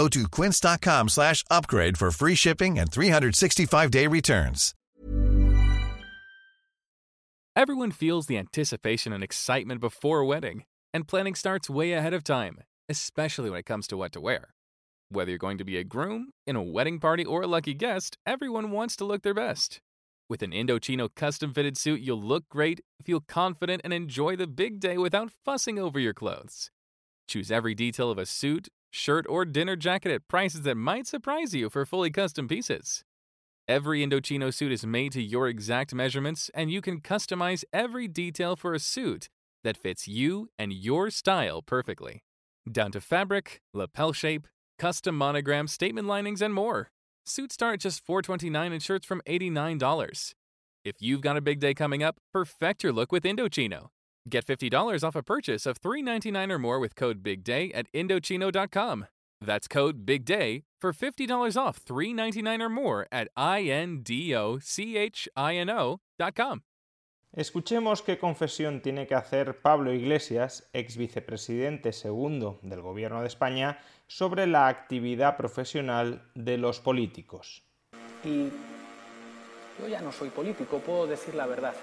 Go to quince.com slash upgrade for free shipping and 365-day returns. Everyone feels the anticipation and excitement before a wedding, and planning starts way ahead of time, especially when it comes to what to wear. Whether you're going to be a groom, in a wedding party, or a lucky guest, everyone wants to look their best. With an Indochino custom fitted suit, you'll look great, feel confident, and enjoy the big day without fussing over your clothes. Choose every detail of a suit, shirt, or dinner jacket at prices that might surprise you for fully custom pieces. Every Indochino suit is made to your exact measurements, and you can customize every detail for a suit that fits you and your style perfectly. Down to fabric, lapel shape, custom monogram, statement linings, and more. Suits start at just 429 and shirts from $89. If you've got a big day coming up, perfect your look with Indochino. Get $50 off a purchase of $399 or more with code BIGDAY at Indochino.com. That's code BIGDAY for $50 off $399 or more at INDOCHINO.com. Escuchemos qué confesión tiene que hacer Pablo Iglesias, ex vicepresidente segundo del Gobierno de España, sobre la actividad profesional de los políticos. Y yo ya no soy político, puedo decir la verdad.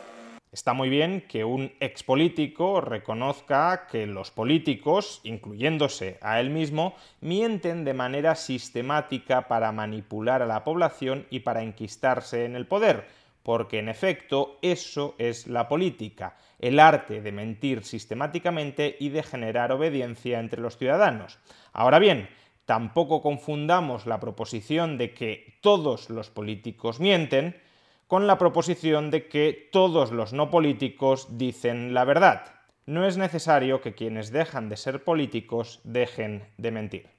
Está muy bien que un expolítico reconozca que los políticos, incluyéndose a él mismo, mienten de manera sistemática para manipular a la población y para enquistarse en el poder, porque en efecto eso es la política, el arte de mentir sistemáticamente y de generar obediencia entre los ciudadanos. Ahora bien, tampoco confundamos la proposición de que todos los políticos mienten, con la proposición de que todos los no políticos dicen la verdad. No es necesario que quienes dejan de ser políticos dejen de mentir.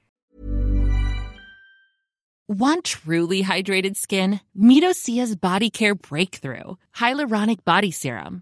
Want truly hydrated skin? Medocia's Body Care Breakthrough Hyaluronic Body Serum.